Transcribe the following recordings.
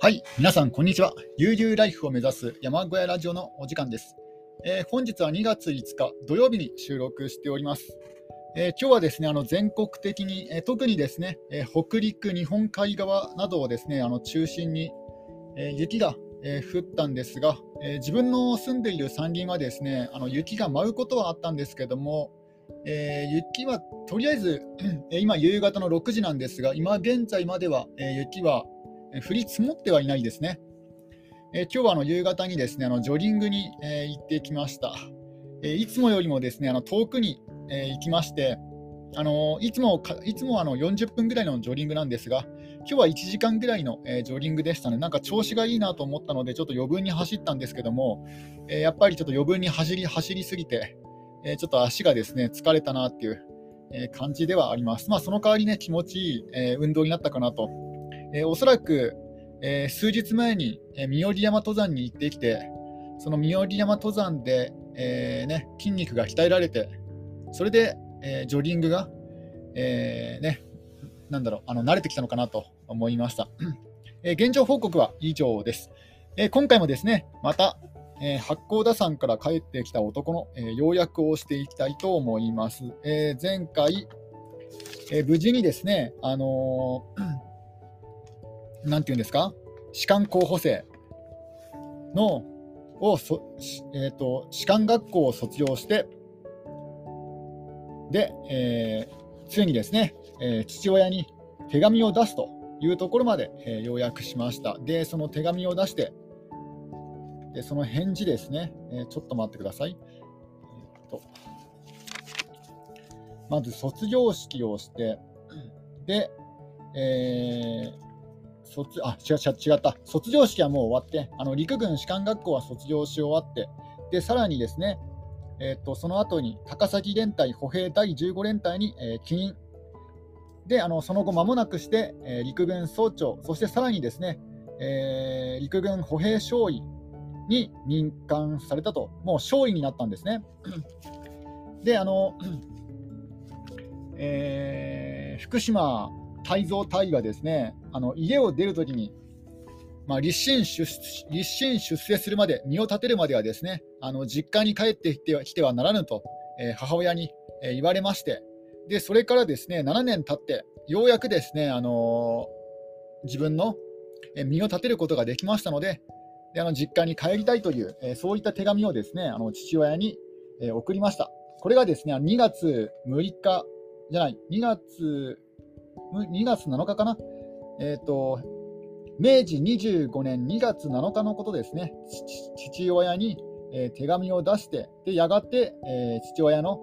はい、皆さん、こんにちは。悠々ライフを目指す山小屋ラジオのお時間です。えー本日は2月5日土曜日に収録しております。えー今日はですね、あの全国的に、えー特にですね、えー北陸、日本海側などをですね、あの中心に、えー雪が、えー降ったんですが、えー自分の住んでいる山林はですね、あの雪が舞うことはあったんですけども、えー雪はとりあえず、えー今夕方の6時なんですが、今現在までは、えー雪は降り積もってはいないですね。えー今日はあの夕方にですねあのジョギングに、えー行ってきました。えーいつもよりもですねあの遠くに、えー行きまして、あのいつもかいつもあの40分ぐらいのジョギングなんですが、今日は1時間ぐらいの、えージョギングでしたね。なんか調子がいいなと思ったので、ちょっと余分に走ったんですけども、えーやっぱりちょっと余分に走り走りすぎて、えーちょっと足がですね疲れたなっていう、えー感じではあります。まあ、その代わりね、気持ちいい、えー運動になったかなとえおそらく、え数日前に、えー、三折山登山に行ってきて、その三折山登山で、えーね、筋肉が鍛えられて、それで、えジョギングが、えーね、なんだろうあの、慣れてきたのかなと思いました。え現状報告は以上です。え今回もですね、また、えー八甲田山から帰ってきた男の、えー要約をしていきたいと思います。えー前回、え無事にですね、あのーなんていうんですか、士官候補生のをそ、しえー、と士官学校を卒業して、で、えーついにですね、えー父親に手紙を出すというところまで、えー要約しました。で、その手紙を出して、でその返事ですね、えーちょっと待ってください。えーとまず卒業式をして、で、えー卒あ違う違う違った。卒業式はもう終わってあの陸軍士官学校は卒業し終わってでさらにですね、えーっとその後に高崎連隊歩兵第15連隊に、えー起任。であのその後間もなくして、えー陸軍総長。そしてさらにですね、えー陸軍歩兵少尉に任官されたと。もう少尉になったんですね。であの、えー福島泰造大がですね、あの家を出るときに、まあ、立身出立身出世するまで、身を立てるまではですね、あの実家に帰ってきてはきてはならぬと、えー母親に、えー言われまして、でそれからですね7年経って、ようやくですね、あのー自分のえー身を立てることができましたので、であの実家に帰りたいという、えーそういった手紙をですねあの父親に、えー送りました。これがですね2月6日じゃない、2月2月7日かな、えーと、明治25年2月7日のことですね、父親に、えー手紙を出して、でやがて、えー父親の、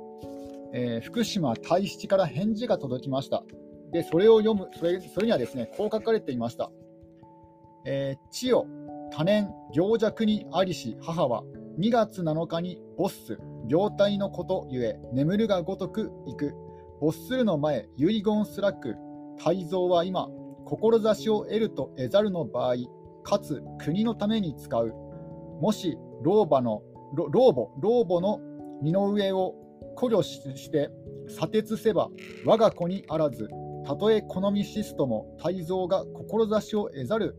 えー福島大七から返事が届きました。で、それを読む、それそれにはですね、こう書かれていました。えー、地よ、多年、行弱にありし母は、2月7日にボッス、病態のことゆえ、眠るがごとく行く。ボッスの前、遺言すらく、泰造は今、志を得ると得ざるの場合、かつ国のために使う。もし老婆の老母老母の身の上を考慮して砂鉄せば我が子にあらず、たとえ好みしすとも泰造が志を得ざる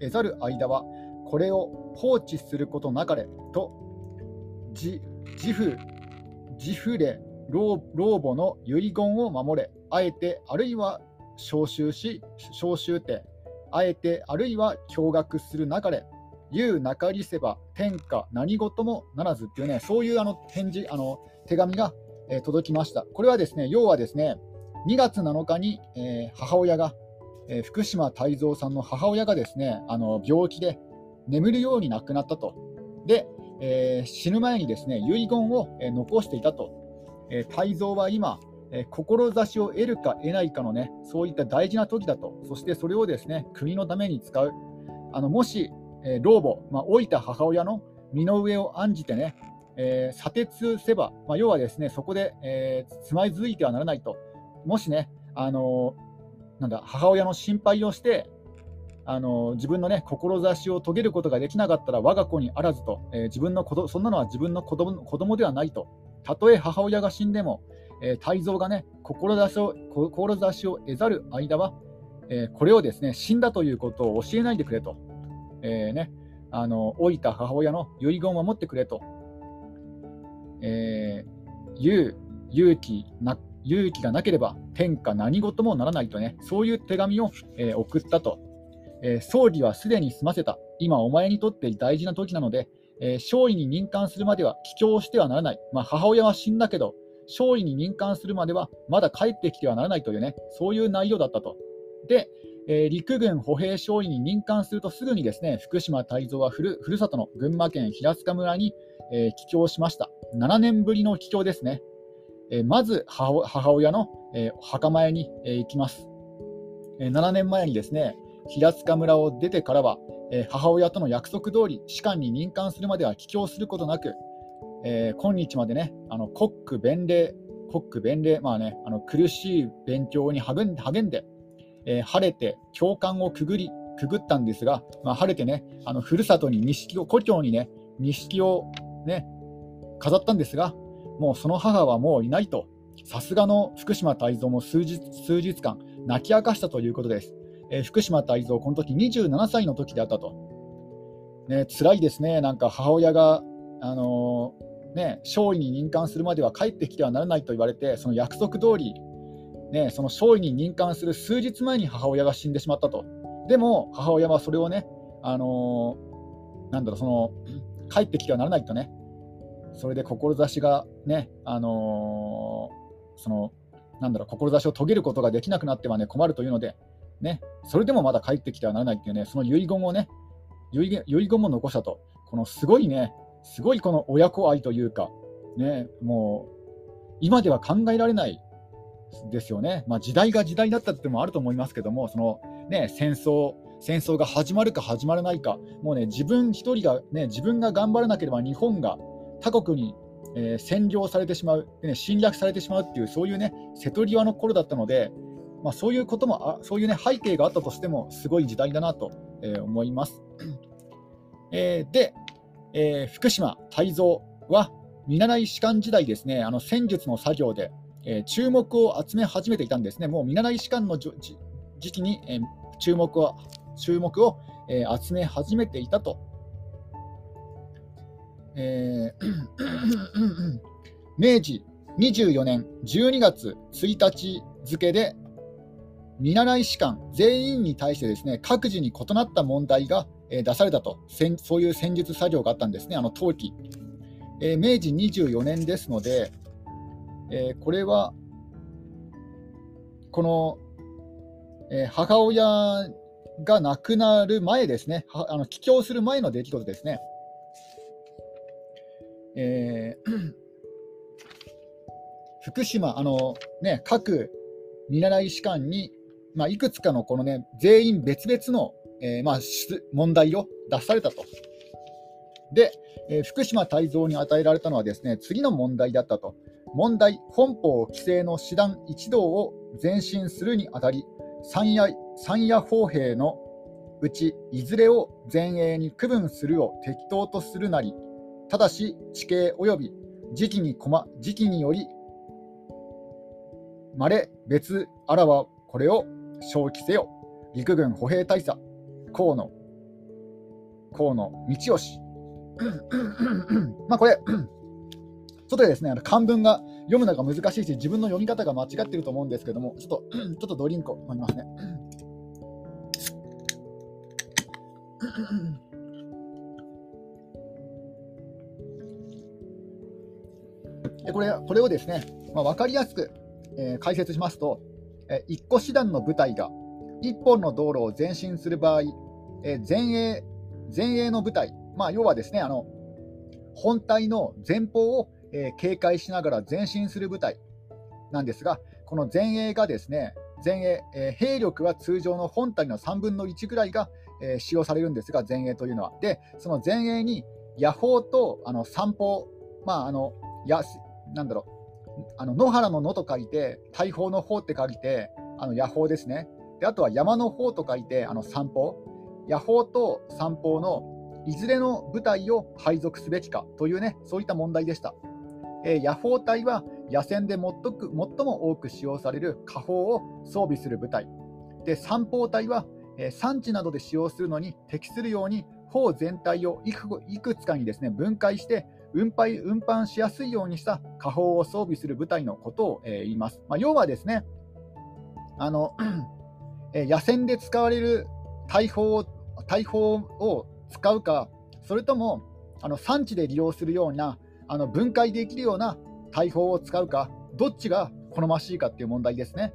得ざる間は、これを放置することなかれと、自負自負れ老老母の遺言を守れ、あえてあるいは召集し、召集て、あえてあるいは驚愕するなかれ、言うなかりせば天下何事もならずっていうね、そういうあの返事、あの手紙が、えー届きました。これはですね、要はですね、2月7日に、えー母親が、えー福島泰造さんの母親がですね、あの病気で眠るように亡くなったと。で、え死ぬ前にですね、遺言を、え残していたと。えー泰造は今、え志を得るか得ないかのね、そういった大事な時だと、そしてそれをですね、国のために使う。あのもし、え老母、まあ、老いた母親の身の上を案じてね、えー砂鉄せば、まあ、要はですね、そこで、えーつまずいてはならないと。もしね、あのーなんだ、母親の心配をして、あの自分のね、志を遂げることができなかったら我が子にあらずと、えー自分の子どそんなのは自分の子供子供ではないと。たとえ母親が死んでも、えー泰造がね、志を志を得ざる間は、えーこれをですね死んだということを教えないでくれと、えー、ね、あの老いた母親の遺言を守ってくれと、えー、勇気な勇気がなければ天下何事もならないとね、そういう手紙を、え、送ったと、えー、葬儀はすでに済ませた、今お前にとって大事な時なので、えー、少尉に任官するまでは帰郷してはならない、まあ、母親は死んだけど、少尉に任官するまではまだ帰ってきてはならないというね、そういう内容だったと。で、えー、陸軍歩兵少尉に任官するとすぐにですね福島泰造はふるふるさとの群馬県平塚村に、えー、帰郷しました。7年ぶりの帰郷ですね。えー、まず母親の、え墓前に、え行きます、え7年前にですね平塚村を出てからは、え母親との約束通り士官に任官するまでは帰郷することなく、え今日までねあの国区弁礼国区弁礼、まあね、あの苦しい勉強に励んで、えー、晴れて教官をくぐりくぐったんですが、まあ、晴れてね、あのふるさとに錦を、故郷にね、錦をね、飾ったんですが、もうその母はもういないと、さすがの福島泰造も数日数日間、泣き明かしたということです。えー、福島泰造、この時27歳の時であったと。ね、辛いですね、なんか母親が、あのー、ね、勝利に任官するまでは帰ってきてはならないと言われて、その約束通り、ね、その勝利に任官する数日前に母親が死んでしまったと。でも、母親はそれをね、あのー、なんだろう、その、帰ってきてはならないとね、それで志がね、あのー、その、なんだろう、志を遂げることができなくなってはね、困るというので、ね、それでもまだ帰ってきてはならないっていうね、その遺言をね、遺言遺言も残したと。このすごいね、すごいこの親子愛というか、ね、もう、今では考えられないですよね、まあ、時代が時代だったってもあると思いますけども、そのね、戦争、戦争が始まるか始まらないか、もうね、自分一人が、ね、自分が頑張らなければ日本が他国に、えー、占領されてしまう、ね、侵略されてしまうっていう、そういうね、瀬戸際の頃だったので、まあ、そういうこともあ、そういうね、背景があったとしても、すごい時代だなと、えー、思います。えー、で、えー、福島泰造は、見習い士官時代ですね、あの戦術の作業で、えー、注目を集め始めていたんですね。もう見習い士官の時期に、えー、注目を注目を、えー、集め始めていたと。えー、明治24年12月1日付で見習い士官全員に対してですね各自に異なった問題が、え出されたとそういう戦術作業があったんですね、あの冬季。えー、明治24年ですので、えー、これは、この、えー、母親が亡くなる前ですね、あの帰郷する前の出来事ですね。えー、福島、あのね、各見習い士官に、まあ、いくつかのこの、ね、全員別々の、えーまあ、問題を出されたと。で、えー、福島泰造に与えられたのはですね次の問題だったと。問題、本法規制の師団一同を前進するにあたり、山野山野砲兵のうちいずれを前衛に区分するを適当とするなり、ただし地形及び時期に時期により、まれ別あらはこれを正規せよ。陸軍歩兵大佐、河野、河野道義。まあこれ。外でですね、あの漢文が読むのが難しいし、自分の読み方が間違ってると思うんですけども、ちょっと、ちょっとドリンクを飲みますね。でこれこれをですね、まあ、分かりやすく、えー、解説しますと、えー、1個師団の部隊が1本の道路を前進する場合、え、前衛前衛の部隊、まあ、要はですねあの本体の前方をえ、警戒しながら前進する部隊なんですが、この前衛がですね、前衛、え、兵力は通常の本体の3分の1ぐらいが、え、使用されるんですが、前衛というのは。で、その前衛に野砲とあの散砲、まあ、あのやなんだろう、あの野原の野と書いて、大砲の砲って書いて、あの野砲ですね。であとは山の砲と書いて、あの散砲。野砲と散砲のいずれの部隊を配属すべきかというね、そういった問題でした。えー、野砲隊は野戦で最も多く使用される火砲を装備する部隊で散砲隊は、え産地などで使用するのに適するように砲全体をいくつかにですね分解して運搬運搬しやすいようにした火砲を装備する部隊のことを、えー、言います。まあ、要はですねあの、え野戦で使われる大砲を大砲を使うか、それともあの産地で利用するようなあの分解できるような大砲を使うか、どっちが好ましいかっていう問題ですね。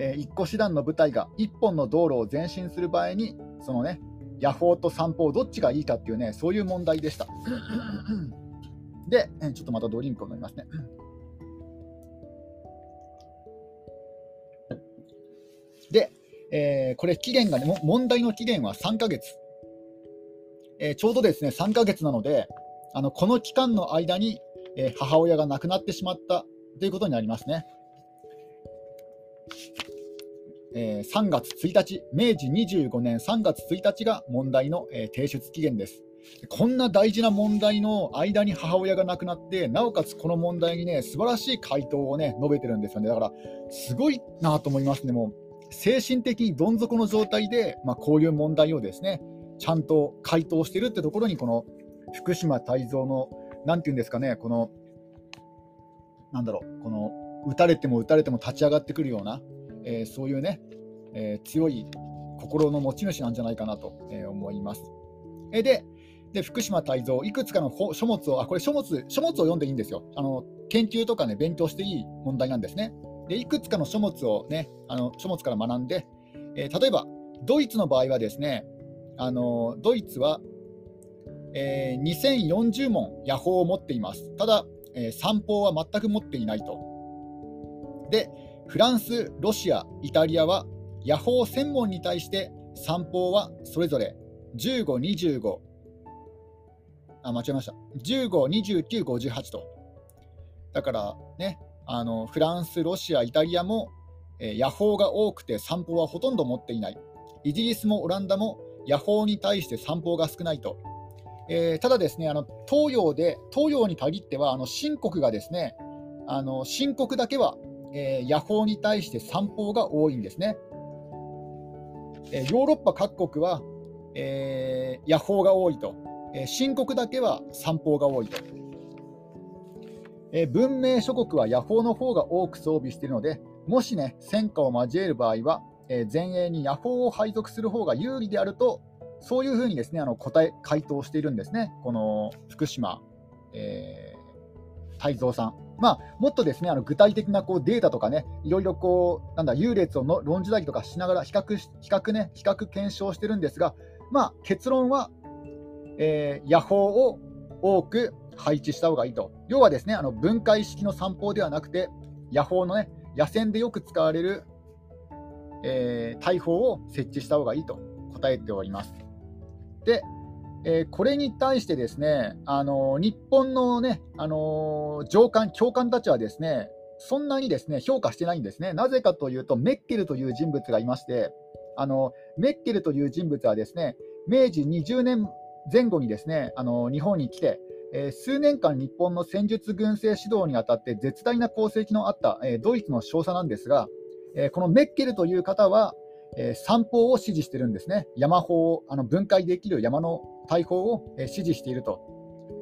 えー、一個師団の部隊が一本の道路を前進する場合に、そのね、野砲と散歩どっちがいいかっていうね、そういう問題でした。で、ちょっとまたドリンクを飲みますね。えー、これ期限がね、問題の期限は3ヶ月。えー、ちょうどですね、3ヶ月なので、あのこの期間の間に、えー、母親が亡くなってしまったということになりますね。えー、3月1日、明治25年3月1日が問題の、えー、提出期限です。こんな大事な問題の間に母親が亡くなって、なおかつこの問題にね、素晴らしい回答をね、述べてるんですよね。だから、すごいなと思いますね。もう精神的にどん底の状態で、まあ、こういう問題をですね、ちゃんと回答してるってところに、この福島泰造の、なんていうんですかね、この、なんだろう、この、打たれても打たれても立ち上がってくるような、えー、そういうね、えー、強い心の持ち主なんじゃないかなと、え、思います。えでで、福島泰造、いくつかの書物を、あ、これ書物、書物を読んでいいんですよ。あの研究とかね、勉強していい問題なんですね。でいくつかの書物をね、あの書物から学んで、えー、例えば、ドイツの場合はですね、あのドイツは、えー、2040問、野砲を持っています。ただ、えー、三砲は全く持っていないと。で、フランス、ロシア、イタリアは、野砲1000問に対して三砲はそれぞれ15、25、あ、間違えました。15、29、58と。だからね、あのフランス、ロシア、イタリアも、えー、野砲が多くて散歩はほとんど持っていない。イギリスもオランダも野砲に対して散歩が少ないと。えー、ただですね、あの東洋で、東洋に限っては、あの新国がですね、あの新国だけは、えー、野砲に対して散歩が多いんですね。えー、ヨーロッパ各国は、えー、野砲が多いと、えー、新国だけは散歩が多いと。え文明諸国は野砲の方が多く装備しているので、もしね、戦火を交える場合は、え前衛に野砲を配属する方が有利であると、そういうふうにですね、あの答え、回答しているんですね、この福島、えー、泰造さん。まあ、もっとですね、あの具体的なこうデータとかね、いろいろこう、なんだ、優劣をの論じたりとかしながら比較、比較ね、比較検証してるんですが、まあ、結論は、えー、野砲を多く配置した方がいいと。要はですね、あの分解式の散歩ではなくて、野砲のね、野戦でよく使われる、えー、大砲を設置した方がいいと答えております。で、えー、これに対してですね、あの日本のね、あの上官、教官たちはですね、そんなにですね評価してないんですね。なぜかというと、メッケルという人物がいまして、あのメッケルという人物はですね、明治20年前後にですね、あの日本に来て、えー、数年間日本の戦術軍政指導にあたって絶大な功績のあった、えー、ドイツの少佐なんですが、えー、このメッケルという方は、え三砲を支持してるんですね。山砲あの分解できる山の大砲を、え支持していると。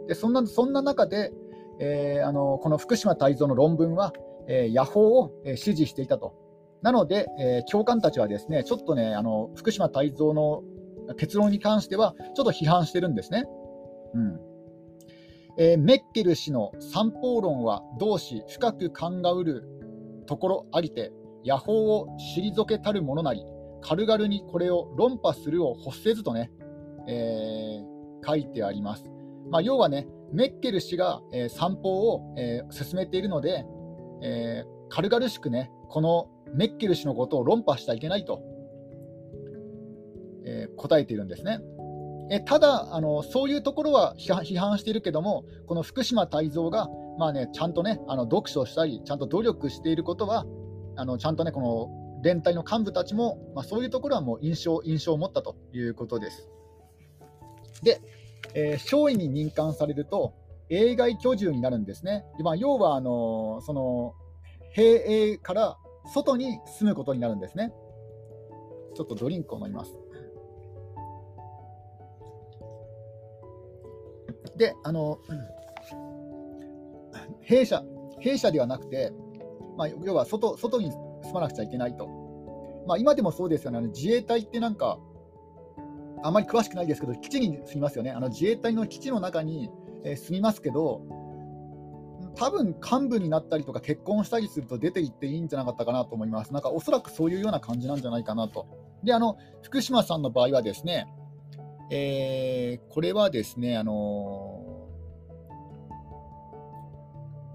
でそんなそんな中で、えあのこの福島泰造の論文は、え野砲を、え支持していたと。なので、え教官たちはですね、ちょっとね、あの福島泰造の結論に関しては、ちょっと批判してるんですね。うんえー、メッケル氏の三方論は同志深く考うるところありて、野法を退けたるものなり、軽々にこれを論破するを欲せずとね、えー、書いてあります。まあ、要はね、メッケル氏が、えー、散歩を、えー、進めているので、えー、軽々しくね、このメッケル氏のことを論破してはいけないと、え答えているんですね。えただあの、そういうところは批判しているけども、この福島泰造が、まあね、ちゃんとね、あの読書したり、ちゃんと努力していることは、あのちゃんとね、この連隊の幹部たちも、まあ、そういうところはもう印象印象を持ったということです。で、えー、少尉に任官されると、営外居住になるんですね。まあ、要はあのその兵営から外に住むことになるんですね。ちょっとドリンクを飲みます。で、あの、弊社、弊社ではなくて、まあ、要は外外に住まなくちゃいけないと。まあ、今でもそうですよね、あの自衛隊ってなんか、あまり詳しくないですけど、基地に住みますよね。あの自衛隊の基地の中に、え、住みますけど、多分幹部になったりとか結婚したりすると出て行っていいんじゃなかったかなと思います。なんかおそらくそういうような感じなんじゃないかなと。で、あの福島さんの場合はですね、えー、これはですね、あの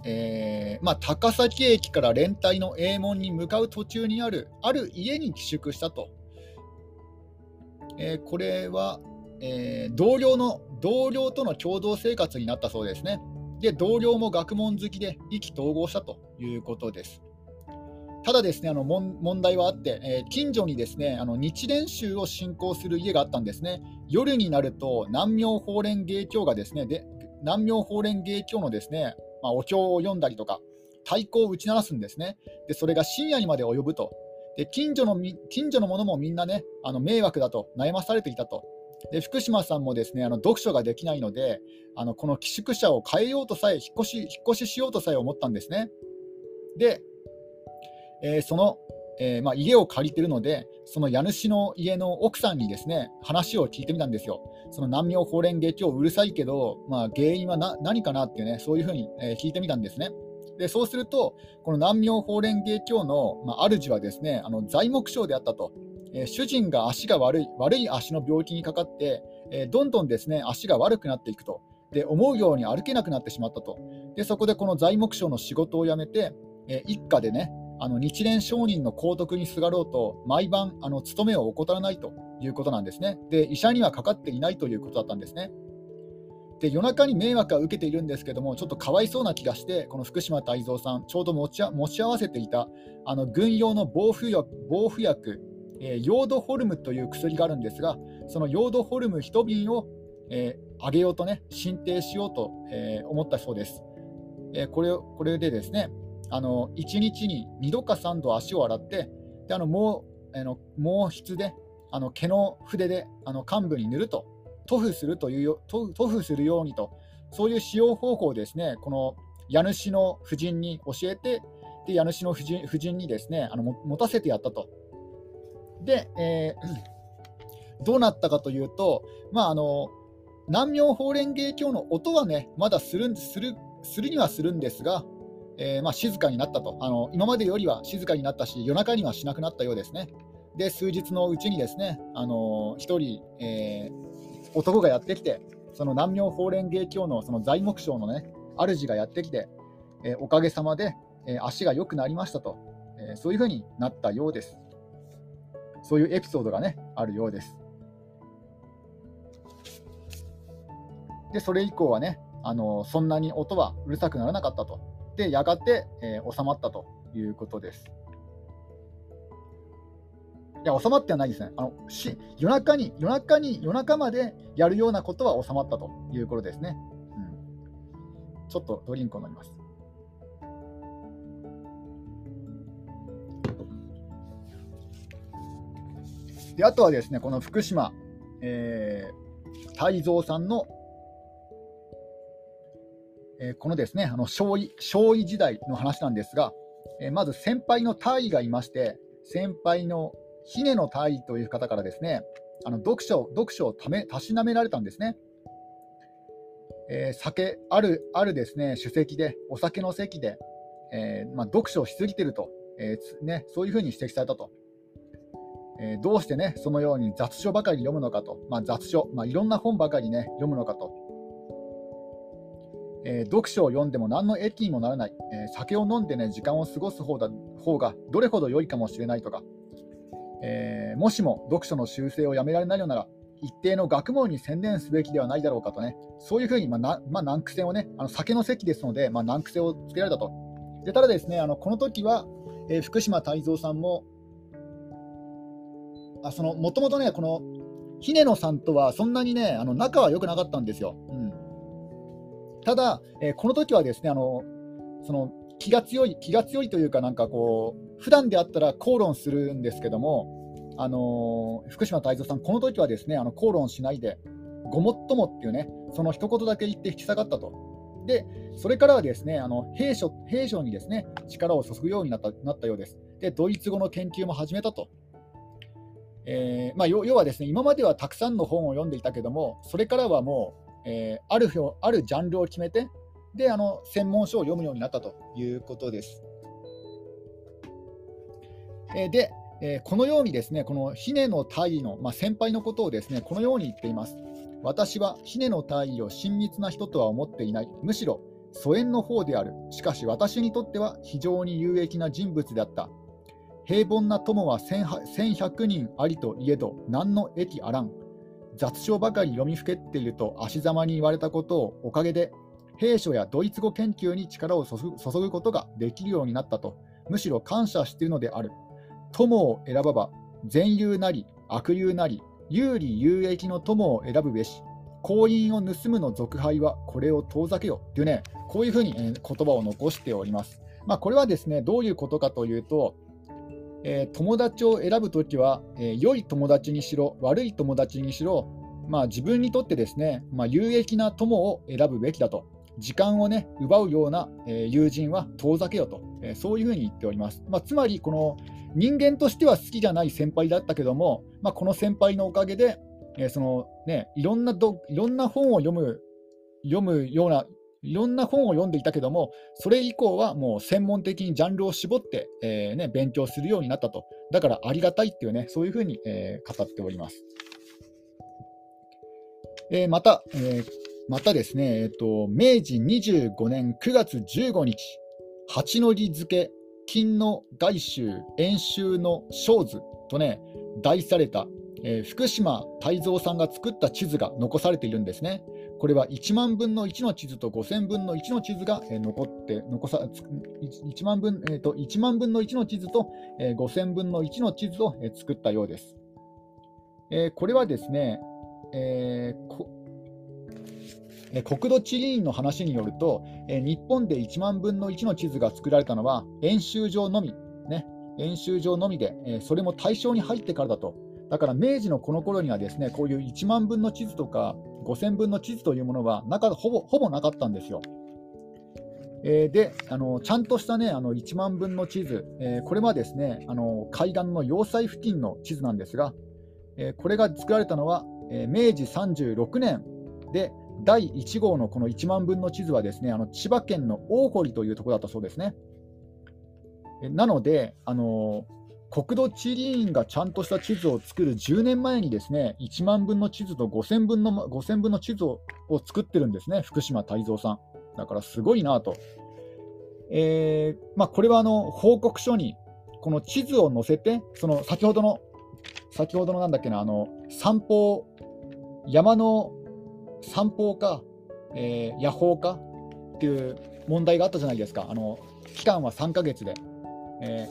えーまあ、高崎駅から連隊の営門に向かう途中にあるある家に寄宿したと。えー、これは、えー、同僚の同僚との共同生活になったそうですね。で、同僚も学問好きで意気投合したということです。ただですね、あの問題はあって、えー、近所にですねあの日蓮宗を信仰する家があったんですね。夜になると南明法蓮芸教がですね、で南明法蓮芸教のですね、まあ、お経を読んだりとか、太鼓を打ち鳴らすんですね。で、それが深夜にまで及ぶと。で、近所の近所の者もみんなね、あの迷惑だと悩まされていたと。で福島さんもですねあの読書ができないので、あのこの寄宿舎を変えようとさえ引っ越し、引っ越ししようとさえ思ったんですね。で、えー、その、えー、まあ、家を借りているので、その家主の家の奥さんにですね話を聞いてみたんですよ。その南明法蓮華経うるさいけど、まあ、原因は何かなっていうね、そういうふうに、えー、聞いてみたんですね。でそうすると、この南明法蓮華経の、まあ、主はですねあの材木商であったと。えー、主人が足が悪い、悪い足の病気にかかって、えー、どんどんですね足が悪くなっていくと。で思うように歩けなくなってしまったと。でそこでこの材木商の仕事を辞めて、えー、一家でね、あの日蓮商人の皇徳にすがろうと、毎晩あの勤めを怠らないということなんですね。で医者にはかかっていないということだったんですね。で夜中に迷惑は受けているんですけども、ちょっとかわいそうな気がして、この福島泰造さん、ちょうど持ち持ち合わせていたあの軍用の防腐薬、防腐薬えー、ヨードホルムという薬があるんですが、そのヨードホルム1瓶を、えー、あげようとね、進呈しようと、えー、思ったそうです。えこれこれでですね、あの1日に2度か3度足を洗って、であのもうあの毛筆で、あの毛の筆であの患部に塗ると、塗布するという塗布するようにと、そういう使用方法をですね、この家主の夫人に教えて、で家主の夫人夫人にですねあの持たせてやったと。で、えー、どうなったかというと、まあ、あの南明法蓮華経の音はね、まだするするするにはするんですが、えー、まあ、静かになったとあの、今までよりは静かになったし、夜中にはしなくなったようですね。で、数日のうちにですね、あの1人、えー、男がやってきて、その南明法蓮華経のその材木商のね、主がやってきて、えー、おかげさまで、え足が良くなりましたと、えそういうふうになったようです。そういうエピソードがね、あるようです。で、それ以降はね、あのそんなに音はうるさくならなかったと。で、やがて、えー、収まったということです。いや、収まってはないですね。あのし夜中に、夜中に、夜中までやるようなことは収まったということですね。うん、ちょっとドリンクを飲みます。であとはですね、この福島、えー、泰造さんの、えー、このですね、あの少尉少尉時代の話なんですが、えー、まず先輩の大尉がいまして、先輩の姫の大尉という方からですね、あの読書読書をためたしなめられたんですね。えー、酒あるあるですね酒席で、お酒の席で、えーまあ、読書をしすぎてると、えーね、そういうふうに指摘されたと。えー、どうしてね、そのように雑書ばかり読むのかと、まあ、雑書、まあ、いろんな本ばかりね、読むのかと。えー、読書を読んでも何の益にもならない、えー、酒を飲んでね、時間を過ごす方だ方がどれほど良いかもしれないとか、えー、もしも読書の修正をやめられないのなら、一定の学問に専念すべきではないだろうかとね、そういうふうに、まあなまあ、難癖をね、あの酒の席ですので、まあ、難癖をつけられたと。でただですね、あのこの時は、えー、福島泰造さんも、あそのもともとね、この姫野さんとはそんなにね、あの仲は良くなかったんですよ。ただ、え、この時はですね、あのその気が強い、気が強いというか、なんかこう、普段であったら口論するんですけども、あの福島太蔵さん、この時はですねあの口論しないで、ごもっともっていうね、その一言だけ言って引き下がったと。で、それからはですねあの兵所兵所にですね力を注ぐようになったなったようです。で、ドイツ語の研究も始めたと。えーまあ、要はですね今まではたくさんの本を読んでいたけども、それからはもう、えー、あるあるジャンルを決めて、であの専門書を読むようになったということです。えー、で、えー、このようにですねこのヒネの大尉の、まあ、先輩のことをですねこのように言っています。私はヒネの大尉を親密な人とは思っていない。むしろ疎遠の方である。しかし私にとっては非常に有益な人物であった。平凡な友は1100人ありといえど、何の益あらん。雑書ばかり読みふけっていると足ざまに言われたことをおかげで、兵書やドイツ語研究に力を注ぐことができるようになったと、むしろ感謝しているのである。友を選ばば、善友なり悪友なり、有利有益の友を選ぶべし。婚姻を盗むの俗敗はこれを遠ざけよというね、こういうふうに言葉を残しております。まあ、これはですね、どういうことかというと、えー、友達を選ぶときは、えー、良い友達にしろ、悪い友達にしろ、まあ、自分にとってですね、まあ、有益な友を選ぶべきだと、時間を、ね、奪うような、えー、友人は遠ざけよと、えそういうふうに言っております。まあ、つまり、この人間としては好きじゃない先輩だったけども、まあ、この先輩のおかげで、えそのね、いろんなどいろんな本を読む読むようないろんな本を読んでいたけども、それ以降はもう専門的にジャンルを絞って、えーね、勉強するようになったと。だからありがたいっていうね、そういうふうに、えー、語っております。えー、また、えまたですね、えーと、明治25年9月15日、八の字付金の外周演習の小図とね、題された、え福島泰造さんが作った地図が残されているんですね。これは1万分の1の地図と5000分の1の地図が、え残って残さ 1, 万分、えーと、1万分の1の地図と、え5000分の1の地図を、え作ったようです。えー、これはですね、えー、国土地理院の話によると、えー、日本で1万分の1の地図が作られたのは演習場のみ、ね、演習場のみで、えー、それも対象に入ってからだと。だから明治のこの頃にはですねこういう1万分の地図とか5000分の地図というものはなかほぼほぼなかったんですよ。えー、であの、ちゃんとしたね、あの1万分の地図、えー、これはですねあの海岸の要塞付近の地図なんですが、えー、これが作られたのは、え明治36年で、第1号のこの1万分の地図はですねあの千葉県の大堀というところだったそうですね。なので、あの国土地理院がちゃんとした地図を作る10年前にですね1万分の地図と5000分の ,5000 分の地図を作ってるんですね、福島泰造さん。だからすごいなと。えーまあ、これはあの報告書にこの地図を載せて、その先ほどの、先ほどのなんだっけな、あの散歩、山の散歩か、えー、野放かっていう問題があったじゃないですか、あの期間は3ヶ月で。え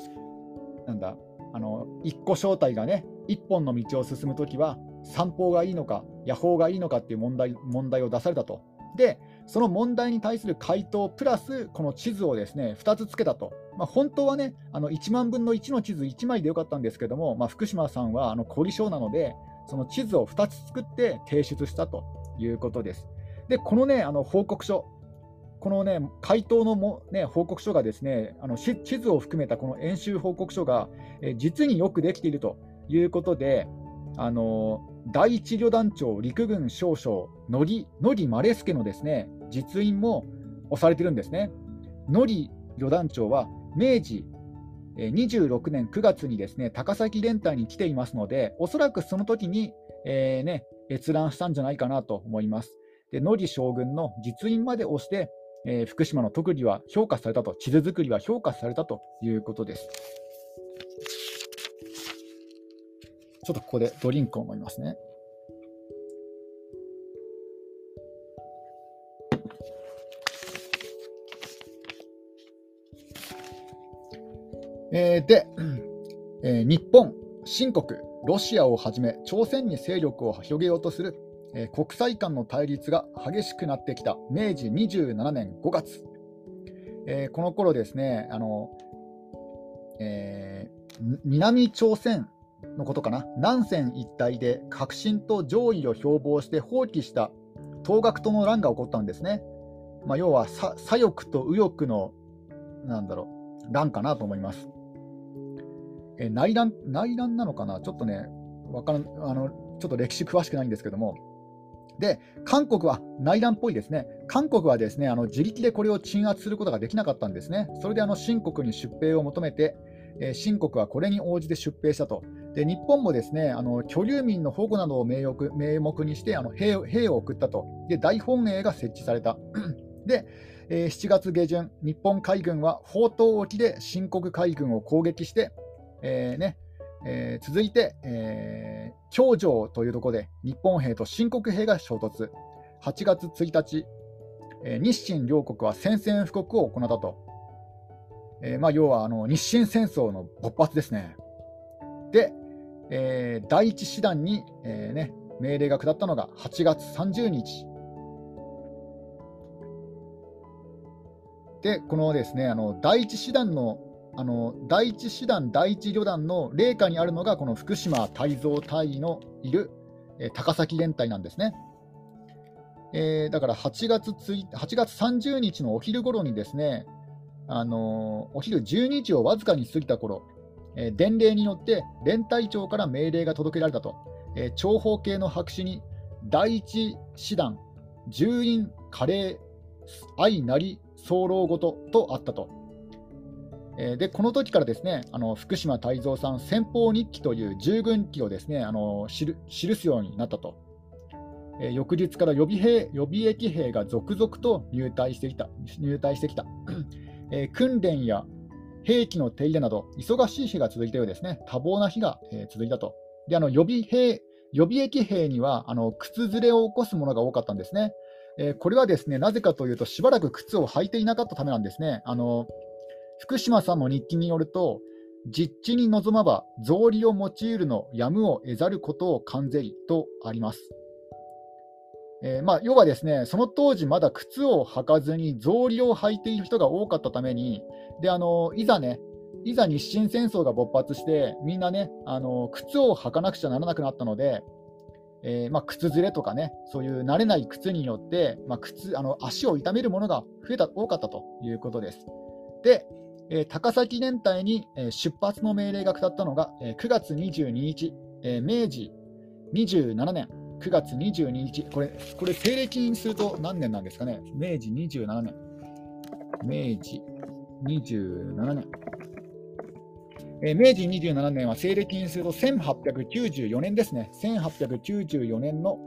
ー、なんだあの一個正体がね一本の道を進むときは散歩がいいのか野法がいいのかっていう問題問題を出されたと。でその問題に対する回答プラスこの地図をですね2つつけたと。まあ、本当はねあの1万分の1の地図1枚でよかったんですけども、まあ、福島さんはあの凝り性なのでその地図を2つ作って提出したということです。でこのねあの報告書このね、回答のも、ね、報告書がですね、あの地図を含めたこの演習報告書が、え実によくできているということで、あの第一旅団長陸軍少将野木野木マレスケのですね実印も押されてるんですね。野木旅団長は明治26年9月にですね高崎連隊に来ていますので、おそらくその時に、えー、ね、閲覧したんじゃないかなと思います。で野木将軍の実印まで押して、えー、福島の特技は評価されたと、地図作りは評価されたということです。ちょっとここでドリンクを飲みますね。えー、で、えー、日本、新国、ロシアをはじめ朝鮮に勢力を広げようとするえー、国際間の対立が激しくなってきた。明治27年5月、えー、この頃ですねあの、えー、南朝鮮のことかな、南線一帯で革新と上位を標榜して放棄した。東学との乱が起こったんですね。まあ、要は左翼と右翼のなんだろう乱かなと思います。え内乱内乱なのかな、ちょっとね、わからんあのちょっと歴史詳しくないんですけども、で、韓国は内乱っぽいですね。韓国はですね、あの自力でこれを鎮圧することができなかったんですね。それであの新国に出兵を求めて、えー、新国はこれに応じて出兵したと。で日本もですねあの居留民の保護などを名誉名目にしてあの兵兵を送ったと。で大本営が設置された。で、え、7月下旬、日本海軍は宝東沖で新国海軍を攻撃して、えーねえー、続いて、えー、京城というところで日本兵と新国兵が衝突。8月1日、えー、日清両国は宣戦布告を行ったと。えーまあ、要はあの日清戦争の勃発ですね。で、えー、第一師団に、えーね、命令が下ったのが8月30日。で、このですね、あの第一師団のあの第一師団、第一旅団の霊下にあるのが、この福島泰造隊員のいる、えー、高崎連隊なんですね。えー、だから8月 ,8 月30日のお昼頃にですね、あのー、お昼12時をわずかに過ぎた頃、えー、伝令によって連隊長から命令が届けられたと、えー、長方形の白紙に第一師団、従員、加齢、愛なり、候ごととあったと。えでこの時からですねあの福島泰造さん先方日記という従軍記をですねあの記すようになったと、えー、翌日から予備兵予備役兵が続々と入隊してきた入隊してきた、えー、訓練や兵器の手入れなど忙しい日が続いたようですね多忙な日が、えー、続いたとであの予備兵予備役兵にはあの靴ずれを起こすものが多かったんですね。えこれはですねなぜかというと、しばらく靴を履いていなかったためなんですね。あの福島さんの日記によると、実地に望まば草履を用いるのやむを得ざることを完ぜりとあります。えー、まあ、要はですね、その当時まだ靴を履かずに草履を履いている人が多かったために、であのいざね、いざ日清戦争が勃発して、みんなね、あの靴を履かなくちゃならなくなったので、えー、まあ、靴ずれとかね、そういう慣れない靴によって、まあ、靴あの足を痛めるものが増えた多かったということです。で、え高崎連隊に、え出発の命令が下ったのが、え9月22日、え明治27年9月22日、これ、これ西暦にすると何年なんですかね、明治27年、明治27年。え明治27年は西暦にすると1894年ですね、1894年の、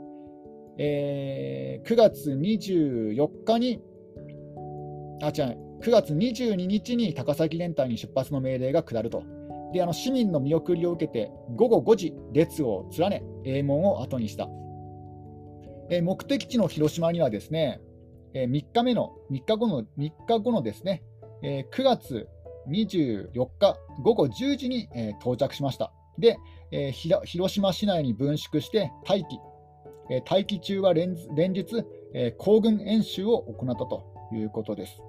えー、9月24日に、あ、違う、9月22日に高崎連隊に出発の命令が下ると。であの市民の見送りを受けて、午後5時、列を連ね、営門を後にした。え目的地の広島にはですね、え3日目の、3日後の、3日後のですね、え9月24日午後10時に、え到着しました。で、え広島市内に分縮して待機。え待機中は連日、え行軍演習を行ったということです。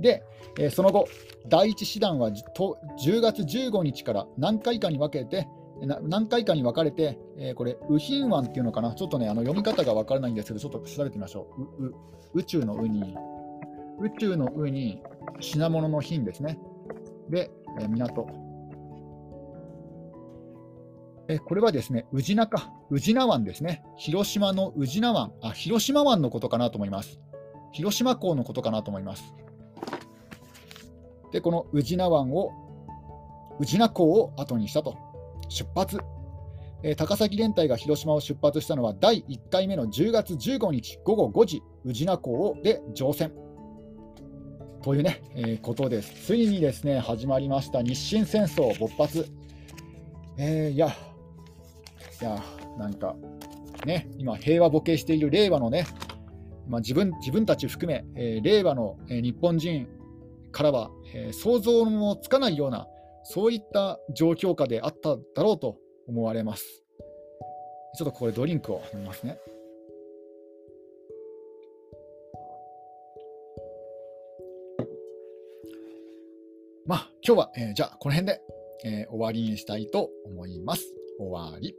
で、えー、その後、第一師団は10月15日から何回かに分けて、何回かに分かれて、えー、これ、ウヒンワンっていうのかな、ちょっとね、あの読み方が分からないんですけど、ちょっと調べてみましょう。う宇宙のウに、宇宙のウに品物の品ですね。で、えー、港。えこれはですね、宇品か、宇品湾ですね。広島の宇品湾、あ、広島湾のことかなと思います。広島港のことかなと思います。で、この宇品湾を、宇品港を後にしたと。出発。えー、高崎連隊が広島を出発したのは第1回目の10月15日午後5時、宇品港で乗船。というね、えー、ことです。ついにですね、始まりました日清戦争勃発。えー、いや、いや、なんか、ね、今、平和ボケしている令和のね、まあ、自分自分たち含め、えー、令和の、えー、日本人からは、えー、想像もつかないような、そういった状況下であっただろうと思われます。ちょっとここでドリンクを飲みますね。まあ、今日は、えー、じゃあ、この辺で、えー終わりにしたいと思います。終わり。